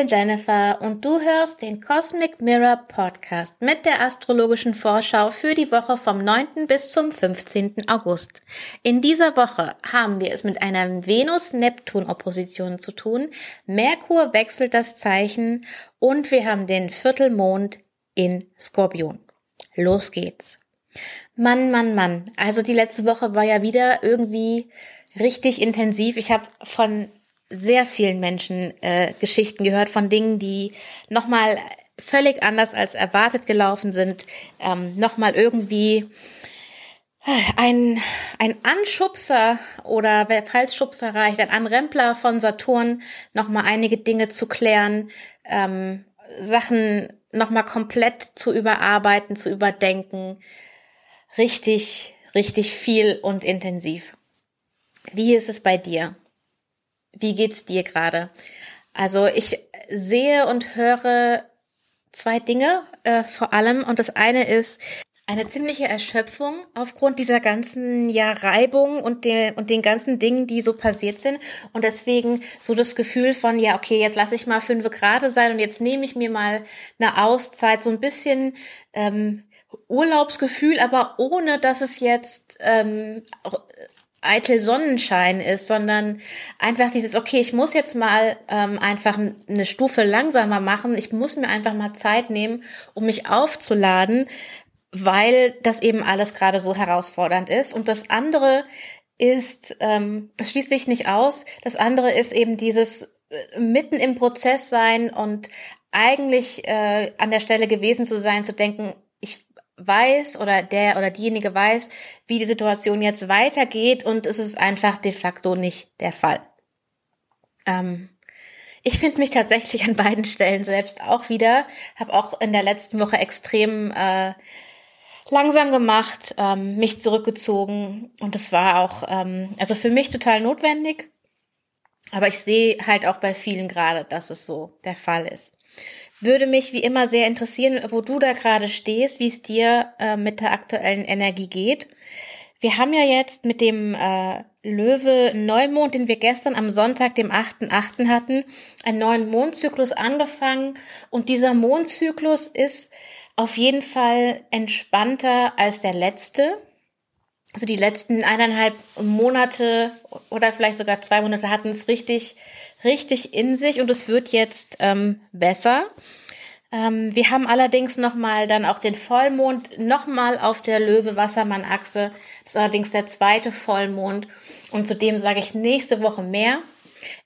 Bin Jennifer und du hörst den Cosmic Mirror Podcast mit der astrologischen Vorschau für die Woche vom 9. bis zum 15. August. In dieser Woche haben wir es mit einer Venus-Neptun-Opposition zu tun. Merkur wechselt das Zeichen und wir haben den Viertelmond in Skorpion. Los geht's. Mann, Mann, Mann. Also die letzte Woche war ja wieder irgendwie richtig intensiv. Ich habe von sehr vielen Menschen äh, Geschichten gehört von Dingen, die nochmal völlig anders als erwartet gelaufen sind, ähm, nochmal irgendwie ein, ein Anschubser oder falls Schubser reicht, ein Anrempler von Saturn, nochmal einige Dinge zu klären, ähm, Sachen nochmal komplett zu überarbeiten, zu überdenken. Richtig, richtig viel und intensiv. Wie ist es bei dir? Wie geht's dir gerade? Also ich sehe und höre zwei Dinge äh, vor allem. Und das eine ist eine ziemliche Erschöpfung aufgrund dieser ganzen ja Reibung und den und den ganzen Dingen, die so passiert sind. Und deswegen so das Gefühl von ja okay jetzt lasse ich mal fünf Grad sein und jetzt nehme ich mir mal eine Auszeit. So ein bisschen ähm, Urlaubsgefühl, aber ohne dass es jetzt ähm, eitel Sonnenschein ist, sondern einfach dieses, okay, ich muss jetzt mal ähm, einfach eine Stufe langsamer machen, ich muss mir einfach mal Zeit nehmen, um mich aufzuladen, weil das eben alles gerade so herausfordernd ist. Und das andere ist, ähm, das schließt sich nicht aus, das andere ist eben dieses äh, mitten im Prozess sein und eigentlich äh, an der Stelle gewesen zu sein, zu denken, weiß oder der oder diejenige weiß, wie die Situation jetzt weitergeht und es ist einfach de facto nicht der Fall. Ähm, ich finde mich tatsächlich an beiden Stellen selbst auch wieder, habe auch in der letzten Woche extrem äh, langsam gemacht, ähm, mich zurückgezogen und es war auch ähm, also für mich total notwendig. Aber ich sehe halt auch bei vielen gerade, dass es so der Fall ist. Würde mich wie immer sehr interessieren, wo du da gerade stehst, wie es dir äh, mit der aktuellen Energie geht. Wir haben ja jetzt mit dem äh, Löwe Neumond, den wir gestern am Sonntag, dem 8.8. hatten, einen neuen Mondzyklus angefangen. Und dieser Mondzyklus ist auf jeden Fall entspannter als der letzte. Also die letzten eineinhalb Monate oder vielleicht sogar zwei Monate hatten es richtig richtig in sich und es wird jetzt ähm, besser. Ähm, wir haben allerdings nochmal dann auch den Vollmond nochmal auf der Löwe-Wassermann-Achse. Das ist allerdings der zweite Vollmond und zu dem sage ich nächste Woche mehr.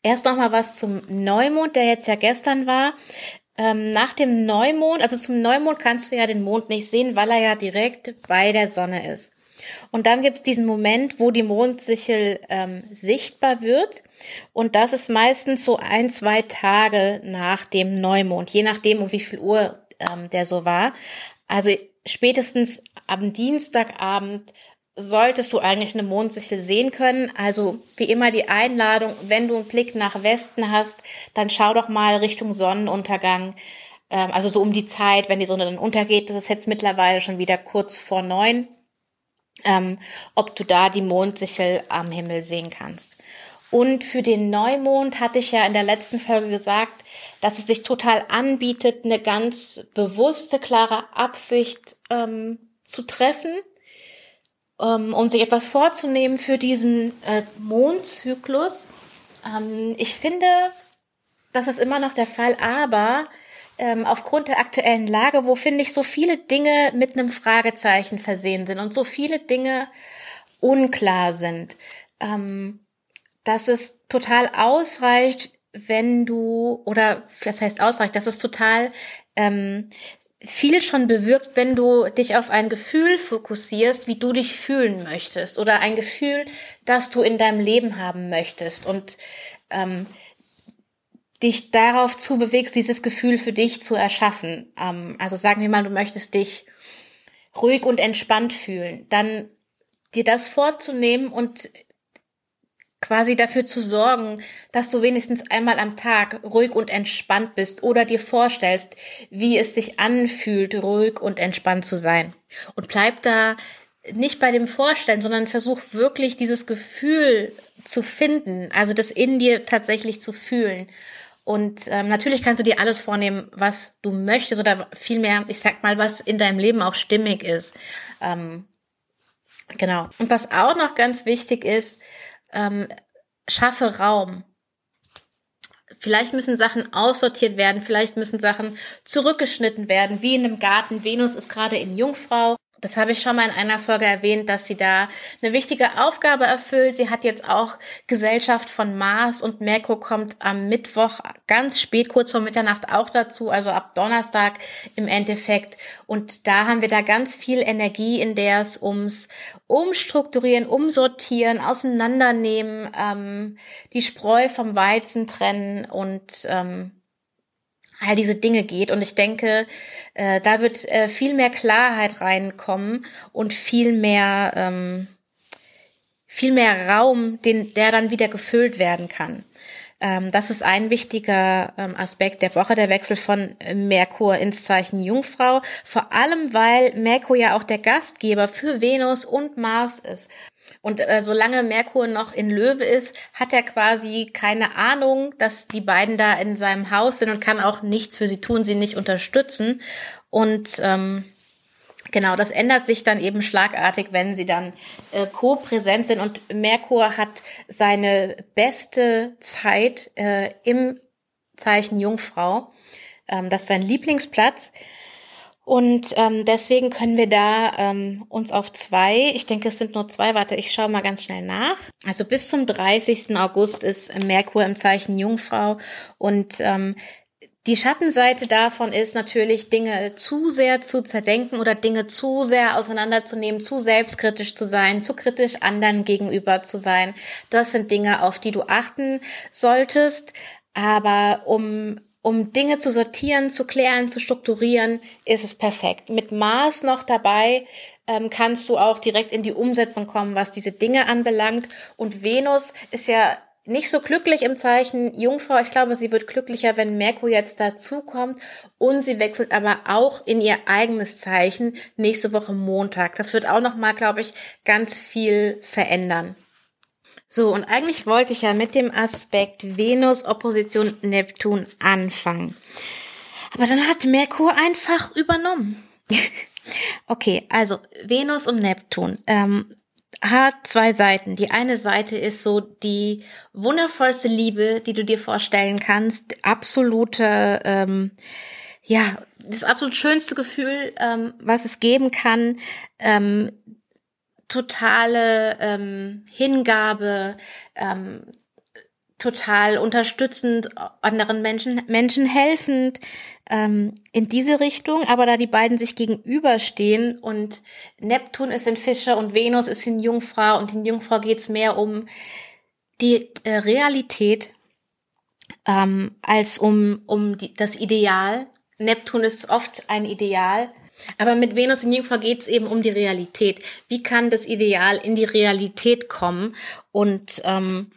Erst nochmal was zum Neumond, der jetzt ja gestern war. Ähm, nach dem Neumond, also zum Neumond kannst du ja den Mond nicht sehen, weil er ja direkt bei der Sonne ist. Und dann gibt es diesen Moment, wo die Mondsichel ähm, sichtbar wird. Und das ist meistens so ein, zwei Tage nach dem Neumond, je nachdem, um wie viel Uhr ähm, der so war. Also spätestens am Dienstagabend solltest du eigentlich eine Mondsichel sehen können. Also wie immer die Einladung, wenn du einen Blick nach Westen hast, dann schau doch mal Richtung Sonnenuntergang. Ähm, also so um die Zeit, wenn die Sonne dann untergeht, das ist jetzt mittlerweile schon wieder kurz vor neun ähm, ob du da die Mondsichel am Himmel sehen kannst. Und für den Neumond hatte ich ja in der letzten Folge gesagt, dass es sich total anbietet, eine ganz bewusste, klare Absicht ähm, zu treffen, ähm, um sich etwas vorzunehmen für diesen äh, Mondzyklus. Ähm, ich finde, das ist immer noch der Fall, aber ähm, aufgrund der aktuellen Lage, wo finde ich so viele Dinge mit einem Fragezeichen versehen sind und so viele Dinge unklar sind, ähm, dass es total ausreicht, wenn du, oder das heißt ausreicht, dass es total ähm, viel schon bewirkt, wenn du dich auf ein Gefühl fokussierst, wie du dich fühlen möchtest oder ein Gefühl, das du in deinem Leben haben möchtest. Und ähm, dich darauf zu bewegst, dieses Gefühl für dich zu erschaffen. Ähm, also sagen wir mal, du möchtest dich ruhig und entspannt fühlen, dann dir das vorzunehmen und quasi dafür zu sorgen, dass du wenigstens einmal am Tag ruhig und entspannt bist oder dir vorstellst, wie es sich anfühlt, ruhig und entspannt zu sein. Und bleib da nicht bei dem Vorstellen, sondern versuch wirklich dieses Gefühl zu finden, also das in dir tatsächlich zu fühlen Und ähm, natürlich kannst du dir alles vornehmen, was du möchtest oder vielmehr, ich sag mal, was in deinem Leben auch stimmig ist. Ähm, genau. Und was auch noch ganz wichtig ist, ähm, schaffe Raum. Vielleicht müssen Sachen aussortiert werden, vielleicht müssen Sachen zurückgeschnitten werden, wie in einem Garten. Venus ist gerade in Jungfrau das habe ich schon mal in einer Folge erwähnt, dass sie da eine wichtige Aufgabe erfüllt. Sie hat jetzt auch Gesellschaft von Mars und Merkur kommt am Mittwoch ganz spät, kurz vor Mitternacht auch dazu, also ab Donnerstag im Endeffekt. Und da haben wir da ganz viel Energie, in der es ums Umstrukturieren, Umsortieren, Auseinandernehmen, ähm, die Spreu vom Weizen trennen und ähm, all diese Dinge geht. Und ich denke, äh, da wird äh, viel mehr Klarheit reinkommen und viel mehr, ähm, viel mehr Raum, den, der dann wieder gefüllt werden kann. Ähm, das ist ein wichtiger ähm, Aspekt der Woche, der Wechsel von Merkur ins Zeichen Jungfrau. Vor allem, weil Merkur ja auch der Gastgeber für Venus und Mars ist. Und äh, solange Merkur noch in Löwe ist, hat er quasi keine Ahnung, dass die beiden da in seinem Haus sind und kann auch nichts für sie tun, sie nicht unterstützen. Und ähm, genau, das ändert sich dann eben schlagartig, wenn sie dann äh, co-präsent sind. Und Merkur hat seine beste Zeit äh, im Zeichen Jungfrau. Ähm, das ist sein Lieblingsplatz. Und ähm, deswegen können wir da ähm, uns auf zwei, ich denke es sind nur zwei, warte, ich schaue mal ganz schnell nach. Also bis zum 30. August ist Merkur im Zeichen Jungfrau und ähm, die Schattenseite davon ist natürlich, Dinge zu sehr zu zerdenken oder Dinge zu sehr auseinanderzunehmen, zu selbstkritisch zu sein, zu kritisch anderen gegenüber zu sein. Das sind Dinge, auf die du achten solltest. Aber um um Dinge zu sortieren, zu klären, zu strukturieren, ist es perfekt. Mit Mars noch dabei ähm, kannst du auch direkt in die Umsetzung kommen, was diese Dinge anbelangt. Und Venus ist ja nicht so glücklich im Zeichen Jungfrau. Ich glaube, sie wird glücklicher, wenn Merkur jetzt dazukommt. Und sie wechselt aber auch in ihr eigenes Zeichen nächste Woche Montag. Das wird auch nochmal, glaube ich, ganz viel verändern. So, und eigentlich wollte ich ja mit dem Aspekt Venus Opposition Neptun anfangen. Aber dann hat Merkur einfach übernommen. okay, also Venus und Neptun ähm, hat zwei Seiten. Die eine Seite ist so die wundervollste Liebe, die du dir vorstellen kannst. Absolute, ähm, ja, das absolut schönste Gefühl, ähm, was es geben kann. Ähm, totale ähm, Hingabe, ähm, total unterstützend, anderen Menschen, Menschen helfend ähm, in diese Richtung. Aber da die beiden sich gegenüberstehen und Neptun ist in Fische und Venus ist in Jungfrau und in Jungfrau geht's mehr um die äh, Realität ähm, als um, um die, das Ideal. Neptun ist oft ein Ideal aber mit Venus in Jungfrau geht es eben um die Realität. Wie kann das Ideal in die Realität kommen? Und ähm,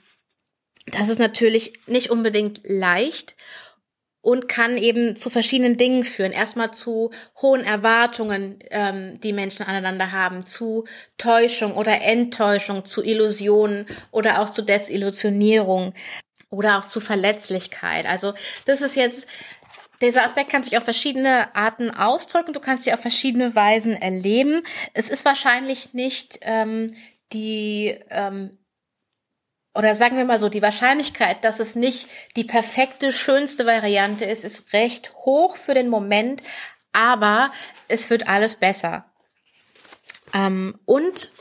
das ist natürlich nicht unbedingt leicht und kann eben zu verschiedenen Dingen führen. Erstmal zu hohen Erwartungen, ähm, die Menschen aneinander haben, zu Täuschung oder Enttäuschung, zu Illusionen oder auch zu Desillusionierung oder auch zu Verletzlichkeit. Also das ist jetzt dieser Aspekt kann sich auf verschiedene Arten ausdrücken. Du kannst sie auf verschiedene Weisen erleben. Es ist wahrscheinlich nicht ähm, die ähm, oder sagen wir mal so, die Wahrscheinlichkeit, dass es nicht die perfekte, schönste Variante ist, ist recht hoch für den Moment, aber es wird alles besser. Ähm, und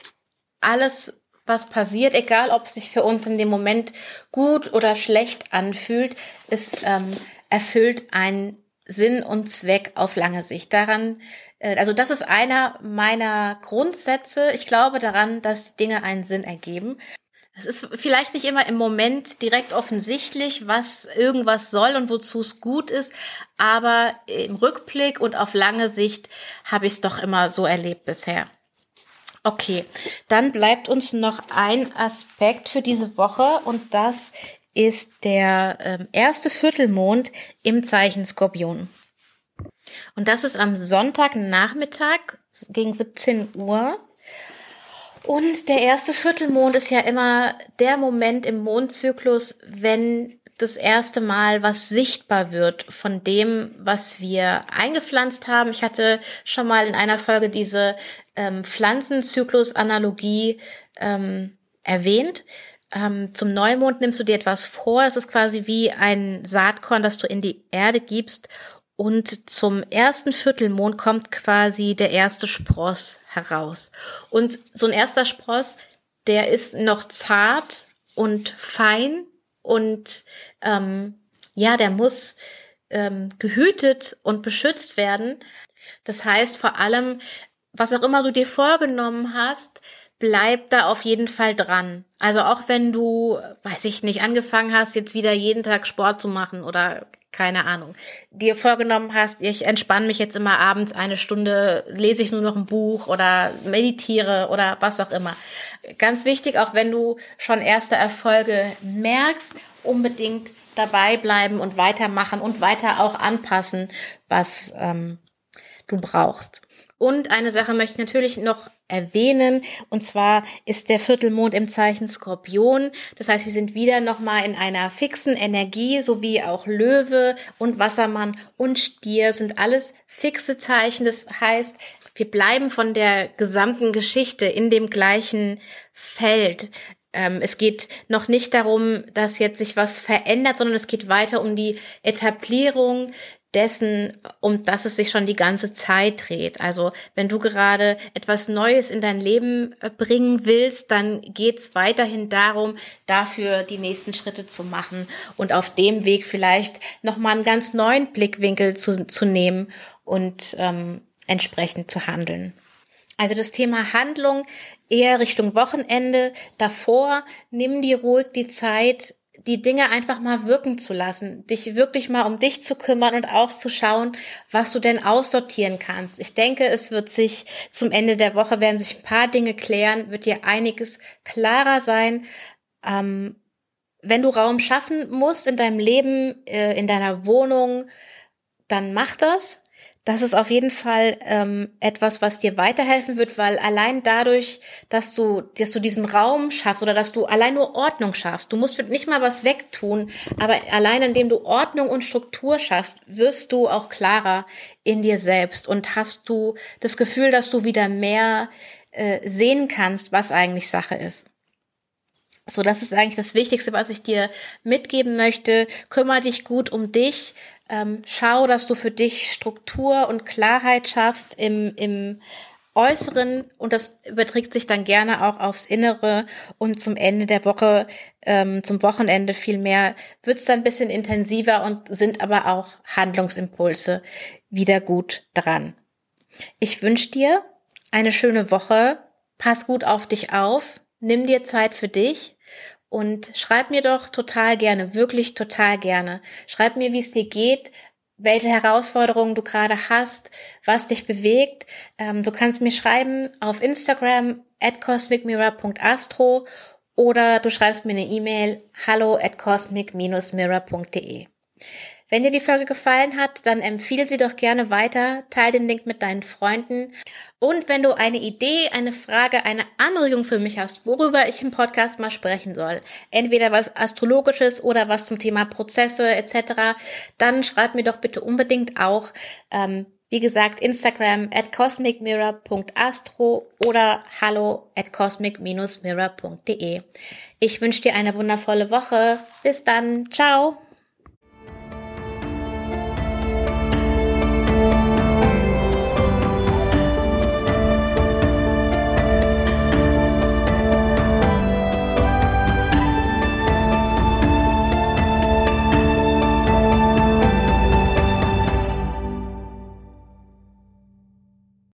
alles, was passiert, egal ob es sich für uns in dem Moment gut oder schlecht anfühlt, ist ähm, erfüllt einen Sinn und Zweck auf lange Sicht. Daran, äh, also das ist einer meiner Grundsätze. Ich glaube daran, dass Dinge einen Sinn ergeben. Es ist vielleicht nicht immer im Moment direkt offensichtlich, was irgendwas soll und wozu es gut ist, aber im Rückblick und auf lange Sicht habe ich es doch immer so erlebt bisher. Okay, dann bleibt uns noch ein Aspekt für diese Woche und das ist der ähm, erste Viertelmond im Zeichen Skorpion. Und das ist am Sonntagnachmittag gegen 17 Uhr. Und der erste Viertelmond ist ja immer der Moment im Mondzyklus, wenn das erste Mal was sichtbar wird von dem, was wir eingepflanzt haben. Ich hatte schon mal in einer Folge diese ähm, Pflanzenzyklus-Analogie ähm, erwähnt. Ähm, zum Neumond nimmst du dir etwas vor. Es ist quasi wie ein Saatkorn, das du in die Erde gibst. Und zum ersten Viertelmond kommt quasi der erste Spross heraus. Und so ein erster Spross, der ist noch zart und fein und ähm, ja, der muss ähm, gehütet und beschützt werden. Das heißt vor allem, was auch immer du dir vorgenommen hast, bleib da auf jeden Fall dran. Also auch wenn du, weiß ich nicht, angefangen hast, jetzt wieder jeden Tag Sport zu machen oder keine Ahnung, dir vorgenommen hast, ich entspanne mich jetzt immer abends eine Stunde, lese ich nur noch ein Buch oder meditiere oder was auch immer. Ganz wichtig, auch wenn du schon erste Erfolge merkst, unbedingt dabei bleiben und weitermachen und weiter auch anpassen, was ähm, du brauchst. Und eine Sache möchte ich natürlich noch erwähnen, und zwar ist der Viertelmond im Zeichen Skorpion. Das heißt, wir sind wieder nochmal in einer fixen Energie, so wie auch Löwe und Wassermann und Stier sind alles fixe Zeichen. Das heißt, wir bleiben von der gesamten Geschichte in dem gleichen Feld. Ähm, es geht noch nicht darum, dass jetzt sich was verändert, sondern es geht weiter um die Etablierung dessen, um das es sich schon die ganze Zeit dreht. Also wenn du gerade etwas Neues in dein Leben äh, bringen willst, dann geht es weiterhin darum, dafür die nächsten Schritte zu machen und auf dem Weg vielleicht nochmal einen ganz neuen Blickwinkel zu, zu nehmen und ähm, entsprechend zu handeln. Also das Thema Handlung eher Richtung Wochenende. Davor nimm dir ruhig die Zeit, die Dinge einfach mal wirken zu lassen, dich wirklich mal um dich zu kümmern und auch zu schauen, was du denn aussortieren kannst. Ich denke, es wird sich zum Ende der Woche werden sich ein paar Dinge klären, wird dir einiges klarer sein. Ähm, wenn du Raum schaffen musst in deinem Leben, äh, in deiner Wohnung, dann mach das das ist auf jeden Fall ähm, etwas, was dir weiterhelfen wird, weil allein dadurch, dass du, dass du diesen Raum schaffst oder dass du allein nur Ordnung schaffst, du musst nicht mal was wegtun, aber allein indem du Ordnung und Struktur schaffst, wirst du auch klarer in dir selbst und hast du das Gefühl, dass du wieder mehr äh, sehen kannst, was eigentlich Sache ist. So, das ist eigentlich das Wichtigste, was ich dir mitgeben möchte. Kümmer dich gut um dich. Ähm, schau, dass du für dich Struktur und Klarheit schaffst im, im Äußeren und das überträgt sich dann gerne auch aufs Innere und zum Ende der Woche, ähm, zum Wochenende vielmehr, wird es dann ein bisschen intensiver und sind aber auch Handlungsimpulse wieder gut dran. Ich wünsche dir eine schöne Woche. Pass gut auf dich auf. Nimm dir Zeit für dich und schreib mir doch total gerne, wirklich total gerne. Schreib mir, wie es dir geht, welche Herausforderungen du gerade hast, was dich bewegt. Ähm, du kannst mir schreiben auf Instagram at cosmicmirror.astro oder du schreibst mir eine E-Mail hallo at cosmic-mirror.de. Wenn dir die Folge gefallen hat, dann empfehle sie doch gerne weiter, teile den Link mit deinen Freunden. Und wenn du eine Idee, eine Frage, eine Anregung für mich hast, worüber ich im Podcast mal sprechen soll, entweder was Astrologisches oder was zum Thema Prozesse etc., dann schreib mir doch bitte unbedingt auch. Ähm, wie gesagt, Instagram at cosmicmirror.astro oder hallo at cosmic-mirror.de. Ich wünsche dir eine wundervolle Woche. Bis dann. Ciao.